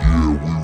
yeah, we